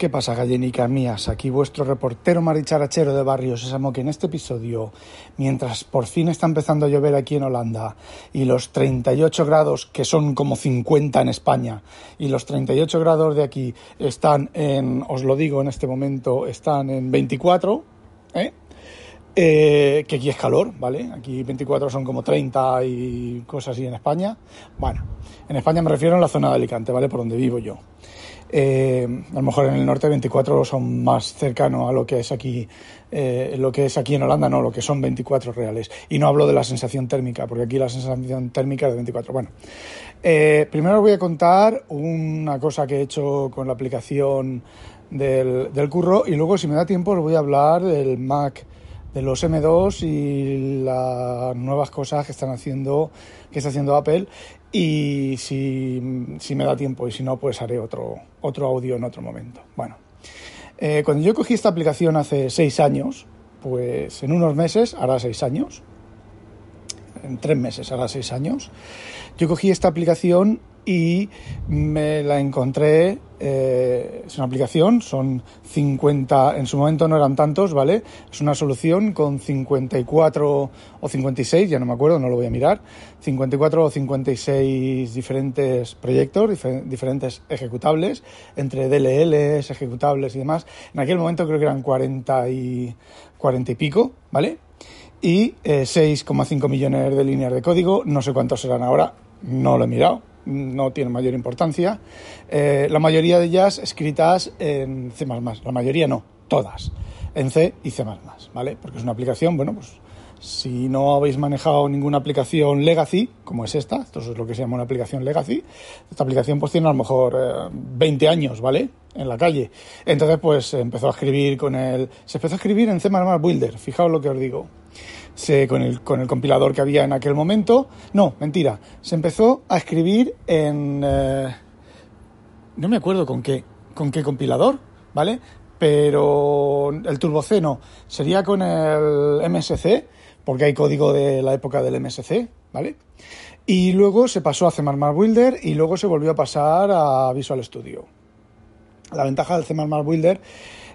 ¿Qué pasa, gallenicas mías? Aquí vuestro reportero maricharachero de Barrio Sésamo, que en este episodio, mientras por fin está empezando a llover aquí en Holanda y los 38 grados, que son como 50 en España, y los 38 grados de aquí están en, os lo digo en este momento, están en 24, ¿eh? Eh, que aquí es calor, ¿vale? Aquí 24 son como 30 y cosas así en España. Bueno, en España me refiero a la zona de Alicante, ¿vale? Por donde vivo yo. Eh, a lo mejor en el norte 24 son más cercanos a lo que es aquí, eh, lo que es aquí en Holanda, no, lo que son 24 reales. Y no hablo de la sensación térmica, porque aquí la sensación térmica es de 24. Bueno, eh, primero os voy a contar una cosa que he hecho con la aplicación del, del curro y luego, si me da tiempo, os voy a hablar del Mac de los M2 y las nuevas cosas que están haciendo que está haciendo Apple. Y si, me da tiempo y si no pues haré otro otro audio en otro momento. Bueno eh, cuando yo cogí esta aplicación hace seis años pues en unos meses hará seis años en tres meses hará seis años yo cogí esta aplicación y me la encontré, eh, es una aplicación, son 50, en su momento no eran tantos, ¿vale? Es una solución con 54 o 56, ya no me acuerdo, no lo voy a mirar, 54 o 56 diferentes proyectos, diferentes ejecutables, entre DLLs, ejecutables y demás. En aquel momento creo que eran 40 y, 40 y pico, ¿vale? Y 6,5 eh, millones de líneas de código, no sé cuántos serán ahora, no lo he mirado, no tiene mayor importancia. Eh, la mayoría de ellas escritas en C++, la mayoría no, todas, en C y C++, ¿vale? Porque es una aplicación, bueno, pues si no habéis manejado ninguna aplicación legacy, como es esta, esto es lo que se llama una aplicación legacy, esta aplicación pues tiene a lo mejor 20 eh, años, ¿vale? En la calle. Entonces pues empezó a escribir con el... Se empezó a escribir en C++ Builder, fijaos lo que os digo con, el, con el compilador que había en aquel momento. No, mentira. Se empezó a escribir en... Eh, no me acuerdo con qué, con qué compilador, ¿vale? Pero el Turbo C no. Sería con el MSC, porque hay código de la época del MSC, ¿vale? Y luego se pasó a C++ Builder y luego se volvió a pasar a Visual Studio. La ventaja del C++ Builder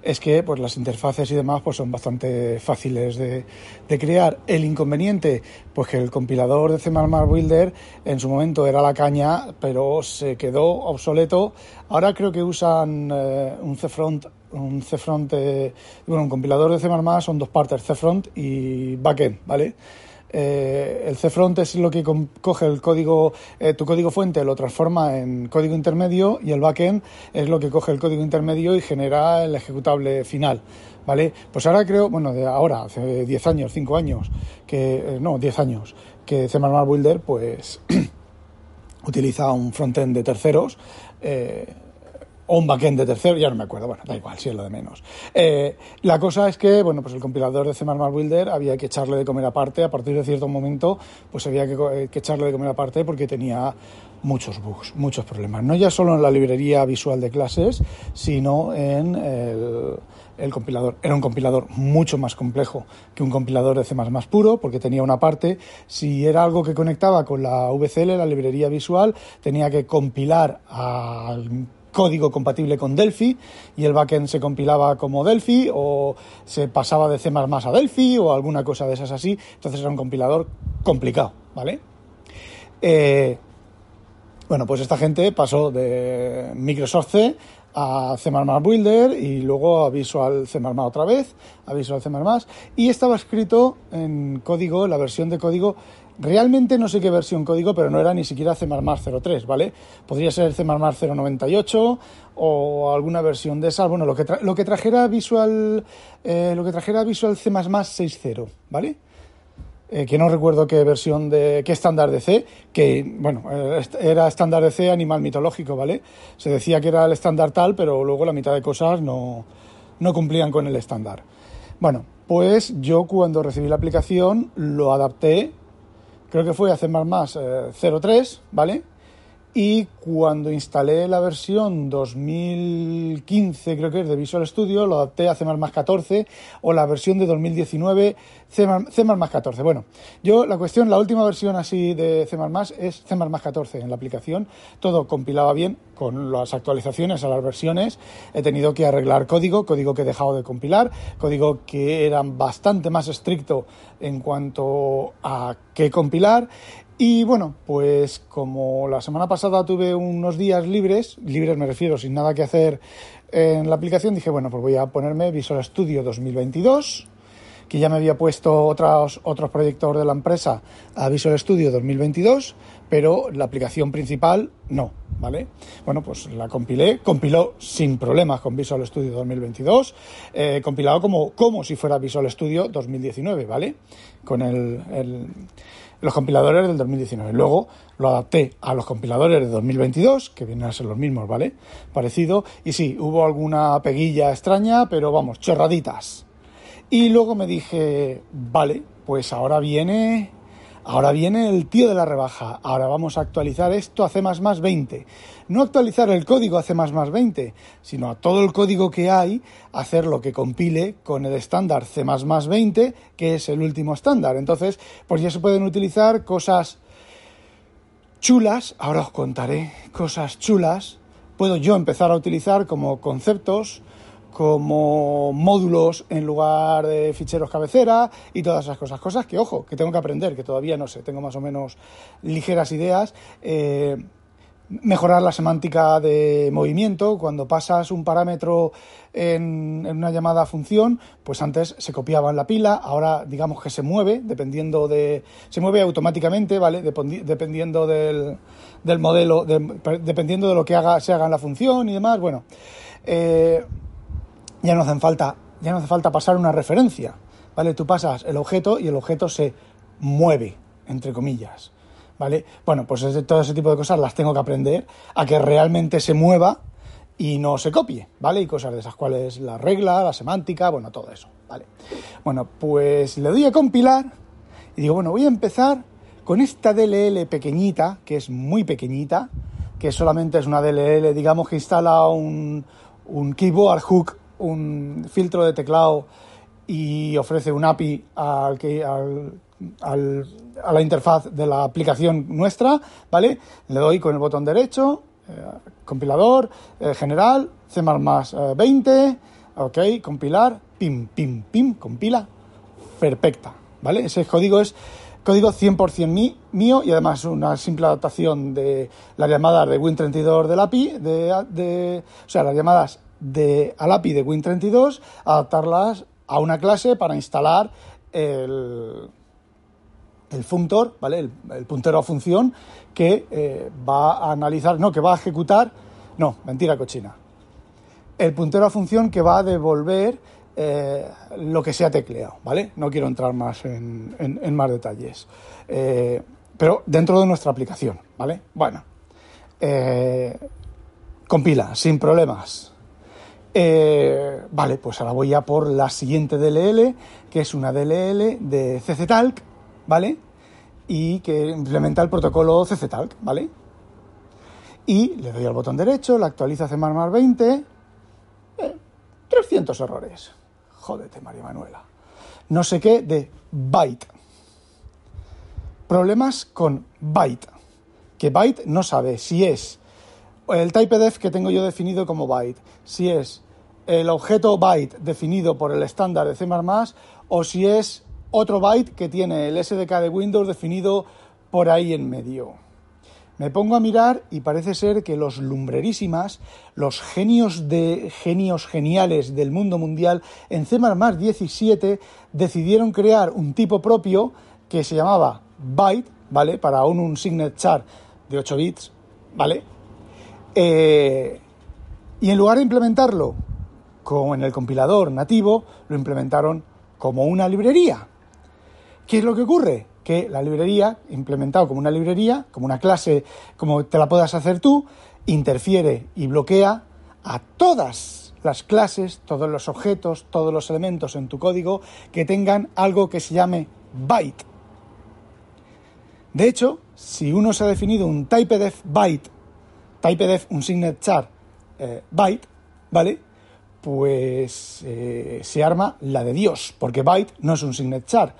es que pues, las interfaces y demás pues, son bastante fáciles de, crear. El inconveniente, pues que el compilador de C++ Builder en su momento era la caña, pero se quedó obsoleto. Ahora creo que usan eh, un CFront un CFront, eh, bueno, un compilador de C++ son dos partes, CFront y backend, ¿vale? Eh, el CFront es lo que coge el código, eh, tu código fuente, lo transforma en código intermedio y el backend es lo que coge el código intermedio y genera el ejecutable final. ¿Vale? Pues ahora creo, bueno, de ahora, hace 10 años, 5 años, que, eh, no, 10 años, que C++ Builder, pues, utiliza un frontend de terceros, o un backend de tercero, ya no me acuerdo, bueno, da igual, si es lo de menos. Eh, la cosa es que, bueno, pues el compilador de C++ Builder había que echarle de comer aparte, a partir de cierto momento, pues había que, echarle de comer aparte porque tenía muchos bugs, muchos problemas. No ya solo en la librería visual de clases, sino en el, el compilador. Era un compilador mucho más complejo que un compilador de C++ puro, porque tenía una parte, si era algo que conectaba con la VCL, la librería visual, tenía que compilar al código compatible con Delphi y el backend se compilaba como Delphi o se pasaba de C++ a Delphi o alguna cosa de esas así. Entonces era un compilador complicado, ¿vale? Eh, bueno, pues esta gente pasó de Microsoft C a C++ Builder y luego a Visual C++ otra vez, a Visual C++ y estaba escrito en código, la versión de código Realmente no sé qué versión código, pero no era ni siquiera C++ 03, ¿vale? Podría ser C++ 098 o alguna versión de esa. Bueno, lo que, lo que trajera Visual eh, lo que trajera Visual C++ 6.0, ¿vale? Eh, que no recuerdo qué versión de qué estándar de C, que bueno, eh, era estándar de C animal mitológico, ¿vale? Se decía que era el estándar tal, pero luego la mitad de cosas no, no cumplían con el estándar. Bueno, pues yo cuando recibí la aplicación lo adapté creo que fue hace más más 03, ¿vale? Y cuando instalé la versión 2015 2015, creo que es de Visual Studio, lo adapté a C++ 14 o la versión de 2019 C++ 14. Bueno, yo la cuestión, la última versión así de C++ es C++ 14 en la aplicación. Todo compilaba bien con las actualizaciones a las versiones. He tenido que arreglar código, código que he dejado de compilar, código que era bastante más estricto en cuanto a qué compilar y bueno, pues como la semana pasada tuve unos días libres, libres me refiero, sin nada que hacer en la aplicación, dije, bueno, pues voy a ponerme Visual Studio 2022, que ya me había puesto otros, otros proyectos de la empresa a Visual Studio 2022, pero la aplicación principal no, ¿vale? Bueno, pues la compilé, compiló sin problemas con Visual Studio 2022, eh, compilado como, como si fuera Visual Studio 2019, ¿vale? Con el los compiladores del 2019. Luego lo adapté a los compiladores de 2022, que vienen a ser los mismos, ¿vale? Parecido. Y sí, hubo alguna peguilla extraña, pero vamos, chorraditas. Y luego me dije, vale, pues ahora viene Ahora viene el tío de la rebaja. Ahora vamos a actualizar esto a C++ 20. No actualizar el código a C++ 20, sino a todo el código que hay, hacer lo que compile con el estándar C++ 20, que es el último estándar. Entonces, pues ya se pueden utilizar cosas chulas. Ahora os contaré cosas chulas. Puedo yo empezar a utilizar como conceptos como módulos en lugar de ficheros cabecera y todas esas cosas. Cosas que, ojo, que tengo que aprender, que todavía no sé, tengo más o menos ligeras ideas. Eh, mejorar la semántica de movimiento. Cuando pasas un parámetro en, una llamada función, pues antes se copiaba en la pila, ahora digamos que se mueve, dependiendo de. se mueve automáticamente, ¿vale? dependiendo del, del modelo, dependiendo de lo que haga, se haga en la función y demás. Bueno. Eh, ya no hacen falta, ya no hace falta pasar una referencia, ¿vale? Tú pasas el objeto y el objeto se mueve, entre comillas, ¿vale? Bueno, pues todo ese tipo de cosas las tengo que aprender a que realmente se mueva y no se copie, ¿vale? Y cosas de esas cuales la regla, la semántica, bueno, todo eso, ¿vale? Bueno, pues le doy a compilar y digo, bueno, voy a empezar con esta DLL pequeñita, que es muy pequeñita, que solamente es una DLL, digamos que instala un, un keyboard hook un filtro de teclado y ofrece un API al que, al, a la interfaz de la aplicación nuestra, ¿vale? Le doy con el botón derecho, eh, compilador, eh, general, C++ 20, eh, ok, compilar, pim, pim, pim, compila, perfecta, ¿vale? Ese código es código 100% mío y además una simple adaptación de las llamadas de Win32 del API, de, de, o sea, las llamadas de, al API de Win32, adaptarlas a una clase para instalar el, el functor, ¿vale? El, puntero a función que eh, va a analizar, no, que va a ejecutar, no, mentira cochina. El puntero a función que va a devolver eh, lo que sea tecleado, ¿vale? No quiero entrar más en, en, más detalles. Eh, pero dentro de nuestra aplicación, ¿vale? Bueno, compila sin problemas. Eh, vale, pues ahora voy ya por la siguiente DLL, que es una DLL de CCTalk, ¿vale? Y que implementa el protocolo CCTalk, ¿vale? Y le doy al botón derecho, la actualiza C++ 20, 300 errores. Jódete, María Manuela. No sé qué de byte. Problemas con byte. Que byte no sabe si es el typedef que tengo yo definido como byte, si es el objeto byte definido por el estándar de C++ o si es otro byte que tiene el SDK de Windows definido por ahí en medio. Me pongo a mirar y parece ser que los lumbrerísimas, los genios de genios geniales del mundo mundial en C++ 17 decidieron crear un tipo propio que se llamaba byte, ¿vale? Para un, un signet char de 8 bits, ¿vale? Eh, y en lugar de implementarlo como en el compilador nativo, lo implementaron como una librería. ¿Qué es lo que ocurre? Que la librería, implementado como una librería, como una clase, como te la puedas hacer tú, interfiere y bloquea a todas las clases, todos los objetos, todos los elementos en tu código que tengan algo que se llame byte. De hecho, si uno se ha definido un typedef byte, typedef un signet char eh, byte, ¿vale? Pues eh, se arma la de Dios, porque byte no es un signet char.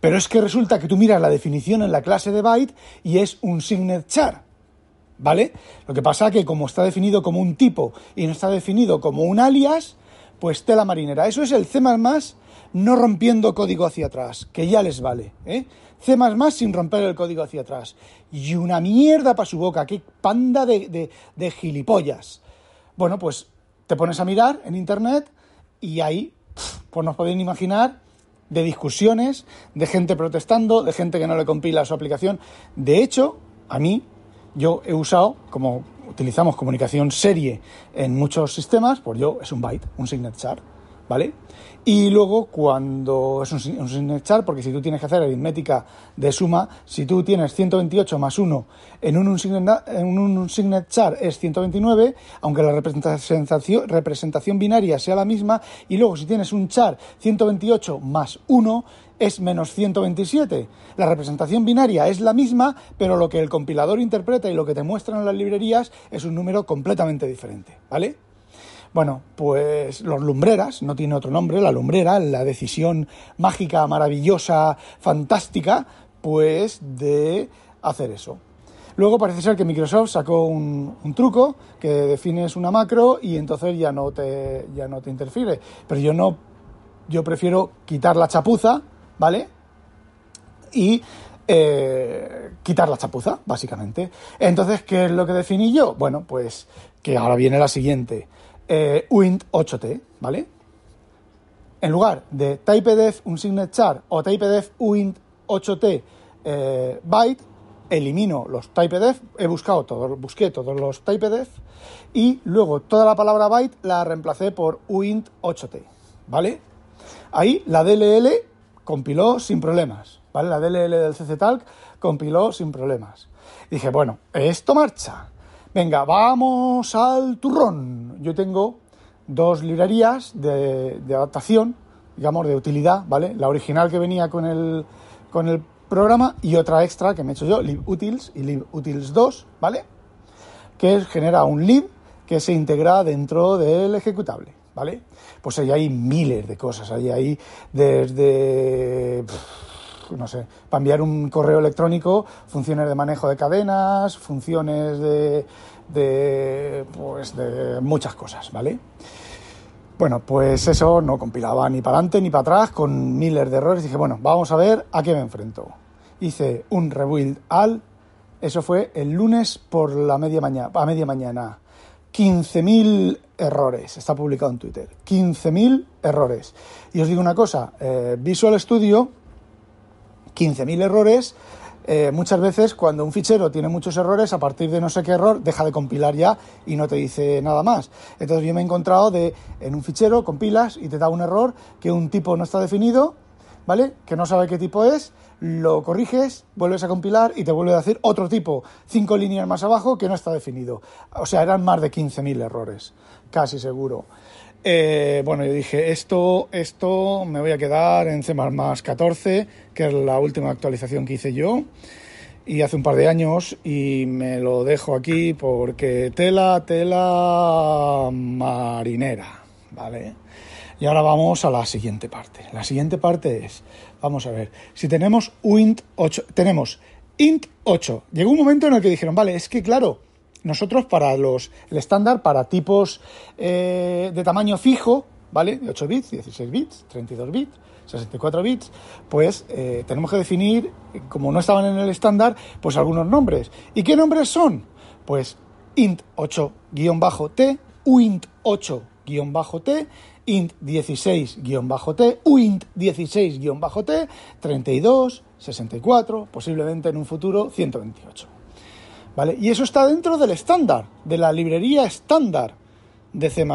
Pero es que resulta que tú miras la definición en la clase de byte y es un signet char. ¿Vale? Lo que pasa que como está definido como un tipo y no está definido como un alias, pues tela marinera. Eso es el C no rompiendo código hacia atrás, que ya les vale. ¿eh? C sin romper el código hacia atrás. Y una mierda para su boca, qué panda de, de, gilipollas. Bueno, pues te pones a mirar en internet y ahí, pues nos pueden imaginar de discusiones, de gente protestando, de gente que no le compila su aplicación. De hecho, a mí, yo he usado, como utilizamos comunicación serie en muchos sistemas, pues yo es un byte, un signet char, ¿vale? Y luego cuando es un, signet char, porque si tú tienes que hacer aritmética de suma, si tú tienes 128 más 1 en un, signet, en un es 129, aunque la representación, representación binaria sea la misma, y luego si tienes un char 128 más 1 es menos 127. La representación binaria es la misma, pero lo que el compilador interpreta y lo que te muestran en las librerías es un número completamente diferente, ¿vale? Bueno, pues los lumbreras, no tiene otro nombre, la lumbrera, la decisión mágica, maravillosa, fantástica, pues de hacer eso. Luego parece ser que Microsoft sacó un, truco que defines una macro y entonces ya no te ya no te interfiere. Pero yo no, yo prefiero quitar la chapuza, ¿vale? Y eh, quitar la chapuza, básicamente. Entonces, ¿qué es lo que definí yo? Bueno, pues que ahora viene la siguiente eh, uint 8t, ¿vale? En lugar de typedef un signet char o typedef uint 8t eh, byte, elimino los typedef, he buscado todos, busqué todos los typedef y luego toda la palabra byte la reemplacé por uint 8t, ¿vale? Ahí la DLL compiló sin problemas, ¿vale? La DLL del CCTalk compiló sin problemas. dije, bueno, esto marcha. Venga, vamos al turrón. Yo tengo dos librerías de, adaptación, digamos, de utilidad, ¿vale? La original que venía con el, con el programa y otra extra que me he hecho yo, libutils y libutils 2, ¿vale? Que genera un lib que se integra dentro del ejecutable, ¿vale? Pues ahí hay miles de cosas, ahí hay desde no sé, para enviar un correo electrónico, funciones de manejo de cadenas, funciones de, de, pues, de muchas cosas, ¿vale? Bueno, pues eso no compilaba ni para adelante ni para atrás, con miles de errores. Dije, bueno, vamos a ver a qué me enfrento. Hice un rebuild al, eso fue el lunes por la media mañana, a media mañana. 15.000 errores, está publicado en Twitter. 15.000 errores. Y os digo una cosa, eh, Visual Studio 15.000 errores, eh, muchas veces cuando un fichero tiene muchos errores, a partir de no sé qué error, deja de compilar ya y no te dice nada más. Entonces yo me he encontrado de, en un fichero compilas y te da un error que un tipo no está definido, ¿vale? Que no sabe qué tipo es, lo corriges, vuelves a compilar y te vuelve a decir otro tipo, cinco líneas más abajo que no está definido. O sea, eran más de 15.000 errores, casi seguro. Eh, bueno, yo dije, esto, esto me voy a quedar en C 14, que es la última actualización que hice yo, y hace un par de años, y me lo dejo aquí porque tela, tela marinera, ¿vale? Y ahora vamos a la siguiente parte. La siguiente parte es, vamos a ver, si tenemos int 8, tenemos int 8. Llegó un momento en el que dijeron, vale, es que claro, nosotros para los, el estándar, para tipos eh, de tamaño fijo, ¿vale? De 8 bits, 16 bits, 32 bits, 64 bits, pues eh, tenemos que definir, como no estaban en el estándar, pues algunos nombres. ¿Y qué nombres son? Pues int 8-t, uint 8-t, int 16-t, uint 16-t, 32, 64, posiblemente en un futuro 128. ¿Vale? Y eso está dentro del estándar, de la librería estándar de C++.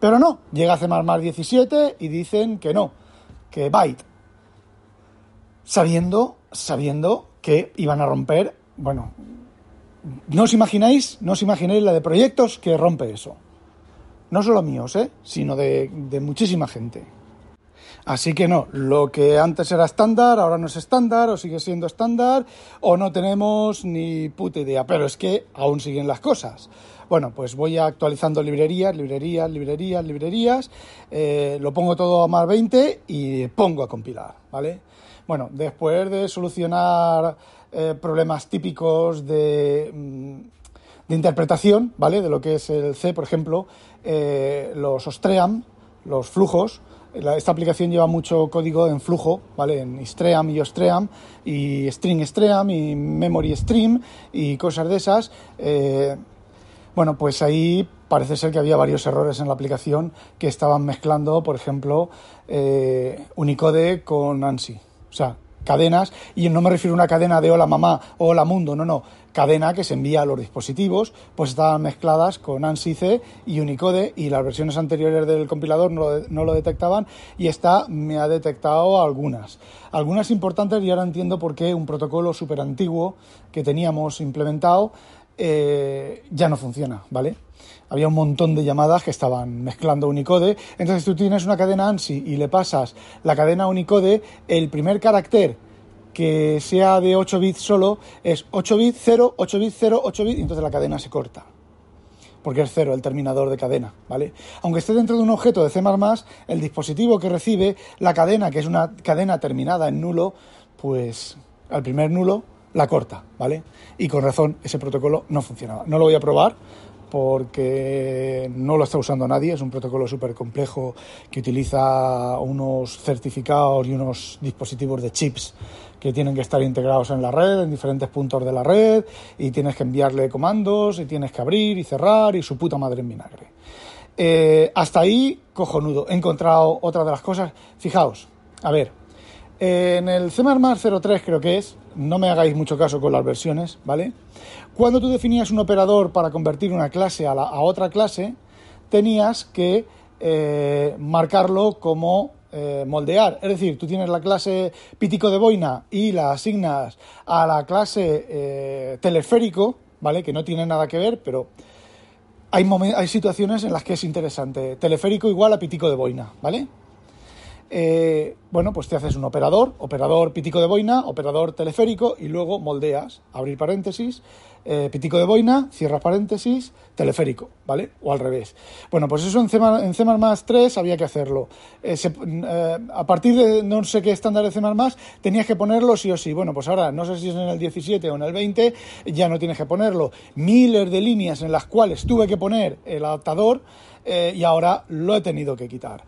Pero no, llega C++ 17 y dicen que no, que byte. Sabiendo, sabiendo que iban a romper, bueno, no os imagináis, no os imagináis la de proyectos que rompe eso. No solo míos, ¿eh? sino de, de muchísima gente. Así que no, lo que antes era estándar, ahora no es estándar, o sigue siendo estándar, o no tenemos ni puta idea. Pero es que aún siguen las cosas. Bueno, pues voy actualizando librerías, librerías, librerías, librerías, eh, lo pongo todo a más 20 y pongo a compilar, ¿vale? Bueno, después de solucionar eh, problemas típicos de, mm, de, interpretación, ¿vale? De lo que es el C, por ejemplo, eh, los Ostream, los flujos, esta aplicación lleva mucho código en flujo, ¿vale? En Stream y Ostream, y String Stream, y Memory Stream, y cosas de esas. Eh, bueno, pues ahí parece ser que había varios errores en la aplicación que estaban mezclando, por ejemplo, eh, Unicode con ANSI. O sea, cadenas, y no me refiero a una cadena de hola mamá hola mundo, no, no, cadena que se envía a los dispositivos, pues estaban mezcladas con ANSI C y Unicode y las versiones anteriores del compilador no lo, no lo detectaban y esta me ha detectado algunas. Algunas importantes y ahora entiendo por qué un protocolo súper antiguo que teníamos implementado eh, ya no funciona, ¿vale? había un montón de llamadas que estaban mezclando Unicode. Entonces tú tienes una cadena ANSI y le pasas la cadena Unicode, el primer carácter que sea de 8 bits solo es 8 bits 0, 8 bits 0, 8 bits y entonces la cadena se corta. Porque es cero el terminador de cadena, ¿vale? Aunque esté dentro de un objeto de C++, el dispositivo que recibe la cadena, que es una cadena terminada en nulo, pues al primer nulo la corta, ¿vale? Y con razón ese protocolo no funcionaba. No lo voy a probar porque no lo está usando nadie, es un protocolo súper complejo que utiliza unos certificados y unos dispositivos de chips que tienen que estar integrados en la red, en diferentes puntos de la red, y tienes que enviarle comandos, y tienes que abrir y cerrar, y su puta madre en vinagre. Eh, hasta ahí, cojonudo. He encontrado otra de las cosas. Fijaos, a ver, en el C++ 03 creo que es, no me hagáis mucho caso con las versiones, ¿vale? Cuando tú definías un operador para convertir una clase a, a otra clase, tenías que eh, marcarlo como eh, moldear. Es decir, tú tienes la clase pítico de boina y la asignas a la clase eh, teleférico, ¿vale? Que no tiene nada que ver, pero hay, hay situaciones en las que es interesante. Teleférico igual a pítico de boina, ¿vale? Eh, bueno, pues te haces un operador, operador pítico de boina, operador teleférico y luego moldeas, abrir paréntesis, eh, pítico de boina, cierras paréntesis, teleférico, ¿vale? O al revés. Bueno, pues eso en C, en C++ 3 había que hacerlo. Eh, a partir de no sé qué estándar de C++ tenías que ponerlo sí o sí. Bueno, pues ahora no sé si es en el 17 o en el 20, ya no tienes que ponerlo. Miles de líneas en las cuales tuve que poner el adaptador y ahora lo he tenido que quitar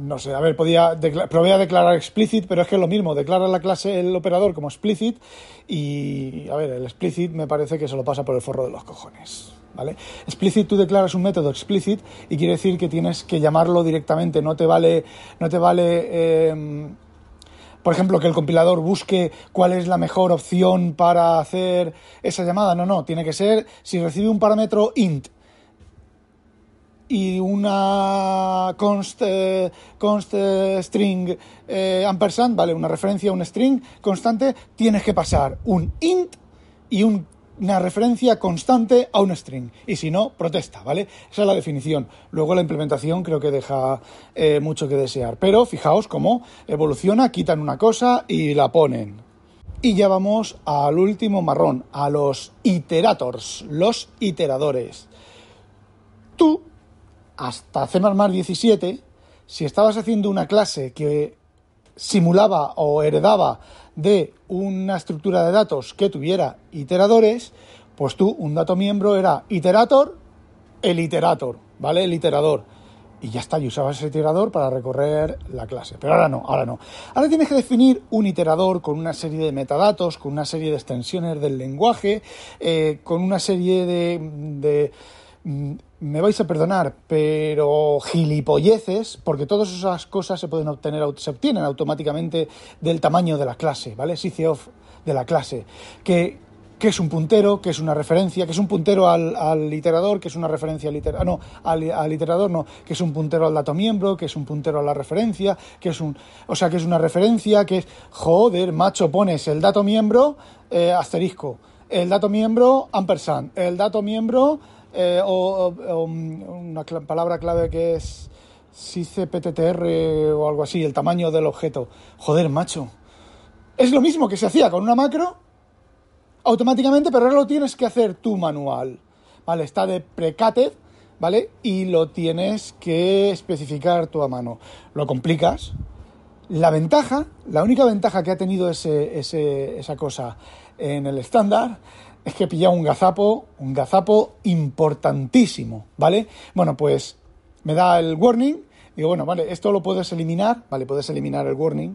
no sé, a ver, podía probé a declarar explicit, pero es que es lo mismo, declara la clase el operador como explicit y, a ver, el explicit me parece que se lo pasa por el forro de los cojones. ¿Vale? Explicit, tú declaras un método explicit y quiere decir que tienes que llamarlo directamente, no te vale, no te vale em, por ejemplo, que el compilador busque cuál es la mejor opción para hacer esa llamada. No, no, tiene que ser, si recibe un parámetro int y una const, eh, const eh, string eh, ampersand, ¿vale? Una referencia a un string constante, tienes que pasar un int y una referencia constante a un string. Y si no, protesta, ¿vale? Esa es la definición. Luego la implementación creo que deja mucho que desear. Pero fijaos cómo evoluciona, quitan una cosa y la ponen. Y ya vamos al último marrón, a los iterators, los iteradores. Tú hasta C++ 17, si estabas haciendo una clase que simulaba o heredaba de una estructura de datos que tuviera iteradores, pues tú, un dato miembro era iterator, el iterator, ¿vale? El iterador. Y ya está, y usabas ese iterador para recorrer la clase. Pero ahora no, ahora no. Ahora tienes que definir un iterador con una serie de metadatos, con una serie de extensiones del lenguaje, eh, con una serie de Mm, me vais a perdonar, pero gilipolleces, porque todas esas cosas se pueden obtener, se obtienen automáticamente del tamaño de la clase, ¿vale? of de la clase, que, que, es un puntero, que es una referencia, que es un puntero al, al iterador, que es una referencia al iterador, ah, no, al, al, iterador no, que es un puntero al dato miembro, que es un puntero a la referencia, que es un, o sea, que es una referencia, que es, joder, macho, pones el dato miembro, eh, asterisco, el dato miembro, ampersand, el dato miembro, eh, o, una palabra clave que es PTTR o algo así, el tamaño del objeto. Joder, macho. Es lo mismo que se hacía con una macro, automáticamente, pero ahora lo tienes que hacer tú manual. ¿Vale? Está de precated, ¿vale? Y lo tienes que especificar tú a mano. Lo complicas. La ventaja, la única ventaja que ha tenido ese, esa cosa en el estándar es que he pillado un gazapo, un gazapo importantísimo, ¿vale? Bueno, pues me da el warning, digo, bueno, vale, esto lo puedes eliminar, ¿vale? Puedes eliminar el warning,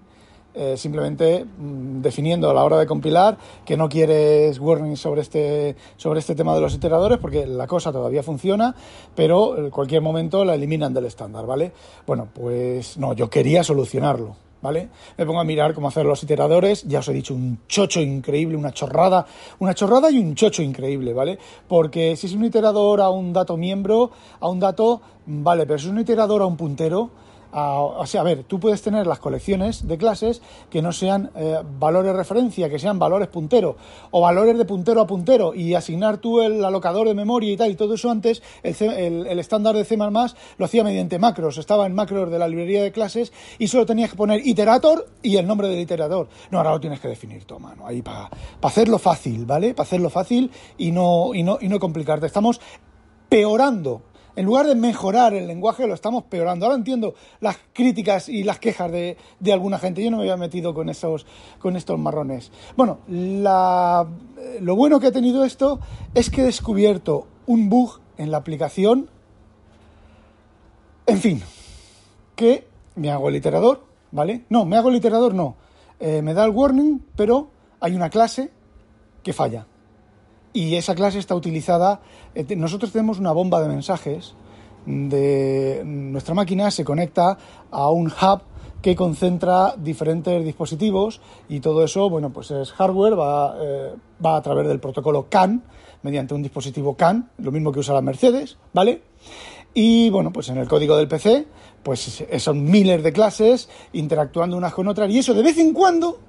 eh, simplemente mm, definiendo a la hora de compilar que no quieres warning sobre este, sobre este tema de los iteradores porque la cosa todavía funciona, pero en cualquier momento la eliminan del estándar, ¿vale? Bueno, pues no, yo quería solucionarlo, ¿vale? Me pongo a mirar cómo hacer los iteradores, ya os he dicho, un chocho increíble, una chorrada, una chorrada y un chocho increíble, ¿vale? Porque si es un iterador a un dato miembro, a un dato, vale, pero si es un iterador a un puntero, o sea, a ver, tú puedes tener las colecciones de clases que no sean eh, valores referencia, que sean valores puntero o valores de puntero a puntero y asignar tú el alocador de memoria y tal, y todo eso antes, el, estándar de C++ lo hacía mediante macros, estaba en macros de la librería de clases y solo tenías que poner iterator y el nombre del iterador. No, ahora lo tienes que definir tú, mano, ahí para hacerlo fácil, ¿vale? Para hacerlo fácil y no, y no, y no complicarte. Estamos peorando en lugar de mejorar el lenguaje, lo estamos peorando. Ahora entiendo las críticas y las quejas de, alguna gente. Yo no me había metido con, esos, con estos marrones. Bueno, lo bueno que ha tenido esto es que he descubierto un bug en la aplicación. En fin, que me hago el iterador, ¿vale? No, me hago el iterador, no. Eh, me da el warning, pero hay una clase que falla y esa clase está utilizada. Eh, nosotros tenemos una bomba de mensajes. De nuestra máquina se conecta a un hub que concentra diferentes dispositivos y todo eso, bueno, pues es hardware, va, eh, va a través del protocolo CAN, mediante un dispositivo CAN, lo mismo que usa la Mercedes, ¿vale? Y bueno, pues en el código del PC, pues son miles de clases interactuando unas con otras y eso de vez en cuando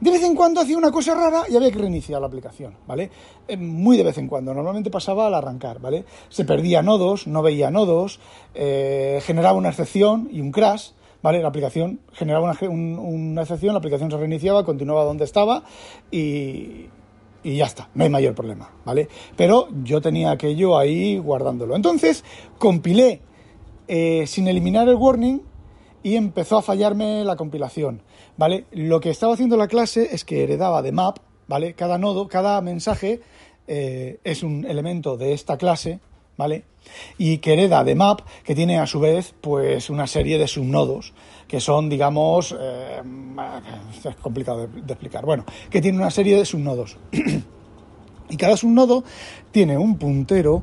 de vez en cuando hacía una cosa rara y había que reiniciar la aplicación, ¿vale? Eh, muy de vez en cuando, normalmente pasaba al arrancar, ¿vale? Se perdía nodos, no veía nodos, eh, generaba una excepción y un crash, ¿vale? La aplicación generaba una, excepción, la aplicación se reiniciaba, continuaba donde estaba y, ya está, no hay mayor problema, ¿vale? Pero yo tenía aquello ahí guardándolo. Entonces, compilé eh, sin eliminar el warning y empezó a fallarme la compilación. ¿vale? Lo que estaba haciendo la clase es que heredaba de map, ¿vale? Cada nodo, cada mensaje eh, es un elemento de esta clase, ¿vale? Y que hereda de map, que tiene a su vez, pues, una serie de subnodos, que son, digamos, eh, es complicado de, explicar, bueno, que tiene una serie de subnodos. y cada subnodo tiene un puntero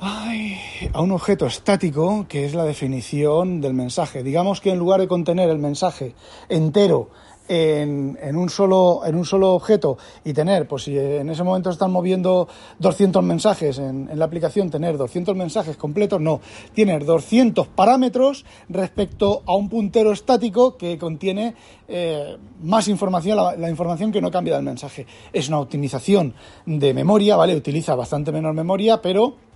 a un objeto estático que es la definición del mensaje. Digamos que en lugar de contener el mensaje entero en, un, solo, en un solo objeto y tener, pues si en ese momento están moviendo 200 mensajes en, la aplicación, tener 200 mensajes completos, no, tiene 200 parámetros respecto a un puntero estático que contiene eh, más información, la, la, información que no cambia del mensaje. Es una optimización de memoria, ¿vale? Utiliza bastante menos memoria, pero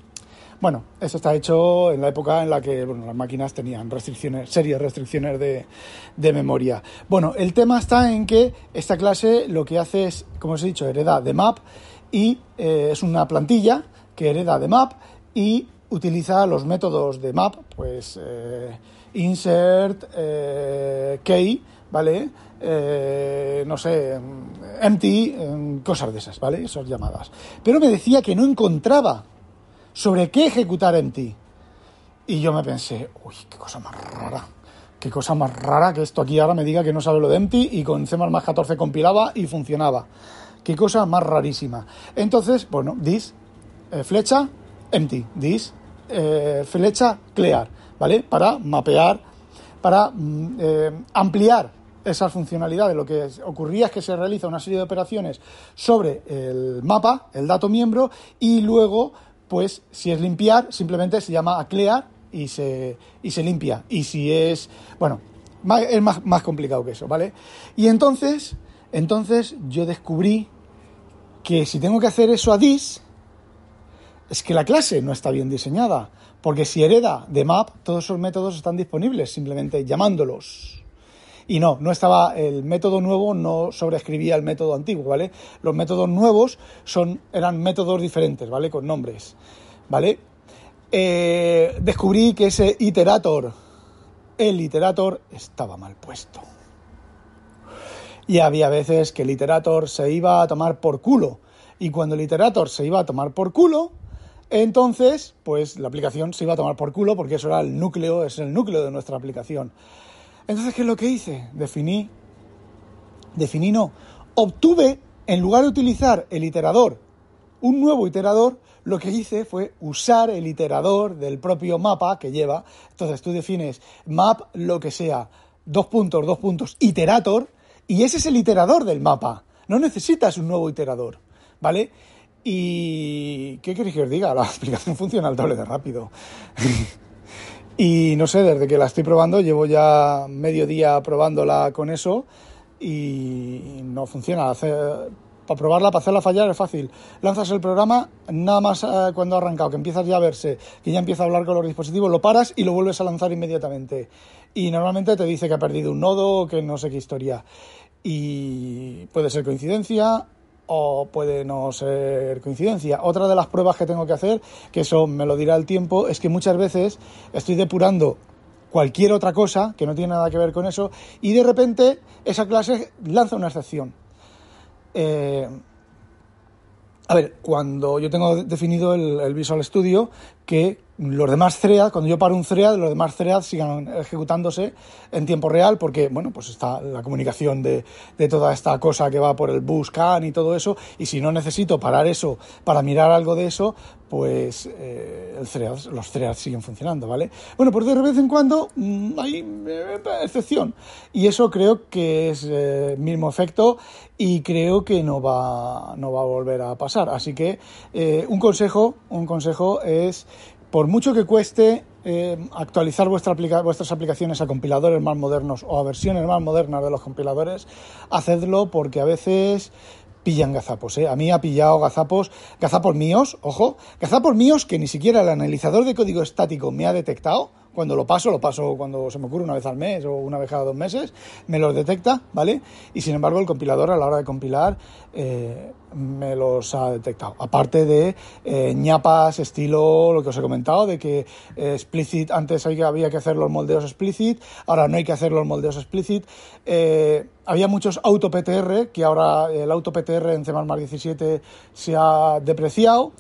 bueno, eso está hecho en la época en la que las máquinas tenían restricciones, serias restricciones de, memoria. Bueno, el tema está en que esta clase lo que hace es, como os he dicho, hereda de map y eh, es una plantilla que hereda de map y utiliza los métodos de map, pues eh, insert, eh, key, ¿vale? no sé, empty, cosas de esas, ¿vale? Esas llamadas. Pero me decía que no encontraba sobre qué ejecutar en ti. Y yo me pensé, uy, qué cosa más rara. Qué cosa más rara que esto aquí ahora me diga que no sabe lo de empty y con C++ 14 compilaba y funcionaba. Qué cosa más rarísima. Entonces, bueno, this, eh, flecha, empty, this, eh, flecha, clear, ¿vale? Para mapear, para mm, eh, ampliar esas funcionalidades. Lo que ocurría es que se realiza una serie de operaciones sobre el mapa, el dato miembro, y luego pues si es limpiar, simplemente se llama aclear y se, y se limpia. Y si es, bueno, es más, más complicado que eso, ¿vale? Y entonces, entonces yo descubrí que si tengo que hacer eso a dis, es que la clase no está bien diseñada. Porque si hereda de map, todos esos métodos están disponibles, simplemente llamándolos. Y no, no estaba, el método nuevo no sobreescribía el método antiguo, ¿vale? Los métodos nuevos son, eran métodos diferentes, ¿vale? Con nombres, ¿vale? Eh, descubrí que ese iterator, el iterator, estaba mal puesto. Y había veces que el iterator se iba a tomar por culo. Y cuando el iterator se iba a tomar por culo, entonces, pues la aplicación se iba a tomar por culo porque eso era el núcleo, es el núcleo de nuestra aplicación. Entonces, ¿qué es lo que hice? Definí, definí no, obtuve, en lugar de utilizar el iterador, un nuevo iterador, lo que hice fue usar el iterador del propio mapa que lleva. Entonces tú defines map lo que sea, dos puntos, dos puntos, iterator, y ese es el iterador del mapa. No necesitas un nuevo iterador, ¿vale? Y... ¿Qué queréis que os diga? La aplicación funciona al doble de rápido. y no sé, desde que la estoy probando, llevo ya medio día probándola con eso y no funciona. para probarla, para hacerla fallar es fácil. Lanzas el programa, nada más eh, cuando ha arrancado, que empiezas ya a verse, que ya empieza a hablar con los dispositivos, lo paras y lo vuelves a lanzar inmediatamente. Y normalmente te dice que ha perdido un nodo, que no sé qué historia. Y puede ser coincidencia, o puede no ser coincidencia. Otra de las pruebas que tengo que hacer, que eso me lo dirá el tiempo, es que muchas veces estoy depurando cualquier otra cosa que no tiene nada que ver con eso y de repente esa clase lanza una excepción. Eh, a ver, cuando yo tengo definido el, Visual Studio, que los demás threads, cuando yo paro un thread, los demás threads sigan ejecutándose en tiempo real, porque, bueno, pues está la comunicación de, toda esta cosa que va por el bus can y todo eso, y si no necesito parar eso para mirar algo de eso, pues eh, el los threads siguen funcionando, ¿vale? Bueno, pues de vez en cuando mm, hay eh, excepción, y eso creo que es eh, mismo efecto y creo que no va, no va a volver a pasar. Así que un consejo, un consejo es por mucho que cueste eh, actualizar vuestra vuestras aplicaciones a compiladores más modernos o a versiones más modernas de los compiladores, hacedlo porque a veces pillan gazapos. ¿eh? A mí ha pillado gazapos, gazapos míos, ojo, gazapos míos que ni siquiera el analizador de código estático me ha detectado cuando lo paso, lo paso cuando se me ocurre una vez al mes o una vez cada dos meses, me los detecta, ¿vale? Y sin embargo el compilador a la hora de compilar eh, me los ha detectado. Aparte de eh, ñapas estilo lo que os he comentado, de que eh, explicit, antes había que hacer los moldeos explicit, ahora no hay que hacer los moldeos explicit. había muchos auto-PTR, que ahora el auto-PTR en C++ 17 se ha depreciado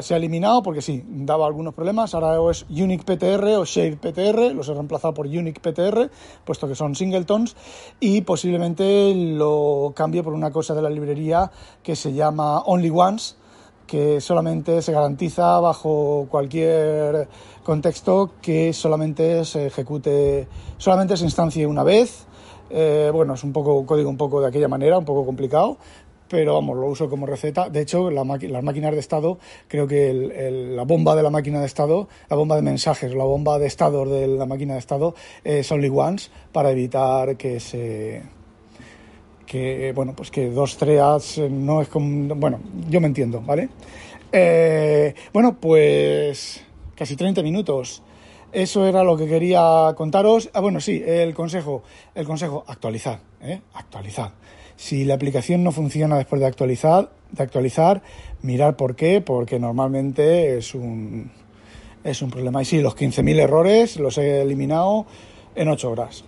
se ha eliminado porque sí, daba algunos problemas. Ahora es Unique PTR o Shade PTR, los he reemplazado por Unique PTR, puesto que son singletons, y posiblemente lo cambie por una cosa de la librería que se llama Only Once, que solamente se garantiza bajo cualquier contexto que solamente se ejecute, solamente se instancie una vez. Eh, bueno, es un poco código un poco de aquella manera, un poco complicado, pero vamos, lo uso como receta. De hecho, las máquinas de estado, creo que la bomba de la máquina de estado, la bomba de mensajes, la bomba de estado de la máquina de estado es only once para evitar que se que bueno pues que dos threads no es como bueno yo me entiendo vale eh, bueno pues casi 30 minutos eso era lo que quería contaros ah bueno sí el consejo el consejo actualizar ¿eh? actualizar si la aplicación no funciona después de actualizar, de actualizar, mirar por qué, porque normalmente es un, es un problema. Y sí, los 15.000 errores los he eliminado en 8 horas.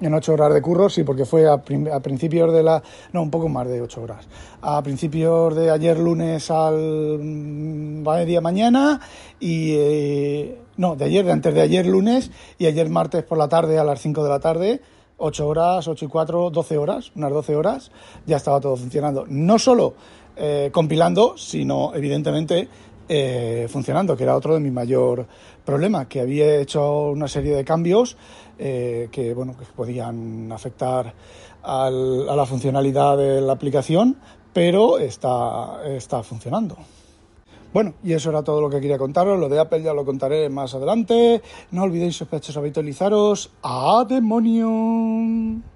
En 8 horas de curro, sí, porque fue a, principios de la... No, un poco más de 8 horas. A principios de ayer lunes al media mañana y... Eh, no, de ayer, de antes de ayer lunes y ayer martes por la tarde a las 5 de la tarde 8 horas, 8 y 4, 12 horas, unas 12 horas, ya estaba todo funcionando. No solo eh, compilando, sino evidentemente eh, funcionando, que era otro de mi mayor problema, que había hecho una serie de cambios eh, que, bueno, que podían afectar a la funcionalidad de la aplicación, pero está, está funcionando. Bueno, y eso era todo lo que quería contaros. Lo de Apple ya lo contaré más adelante. No olvidéis, sospechosos, habitualizaros. ¡A demonio!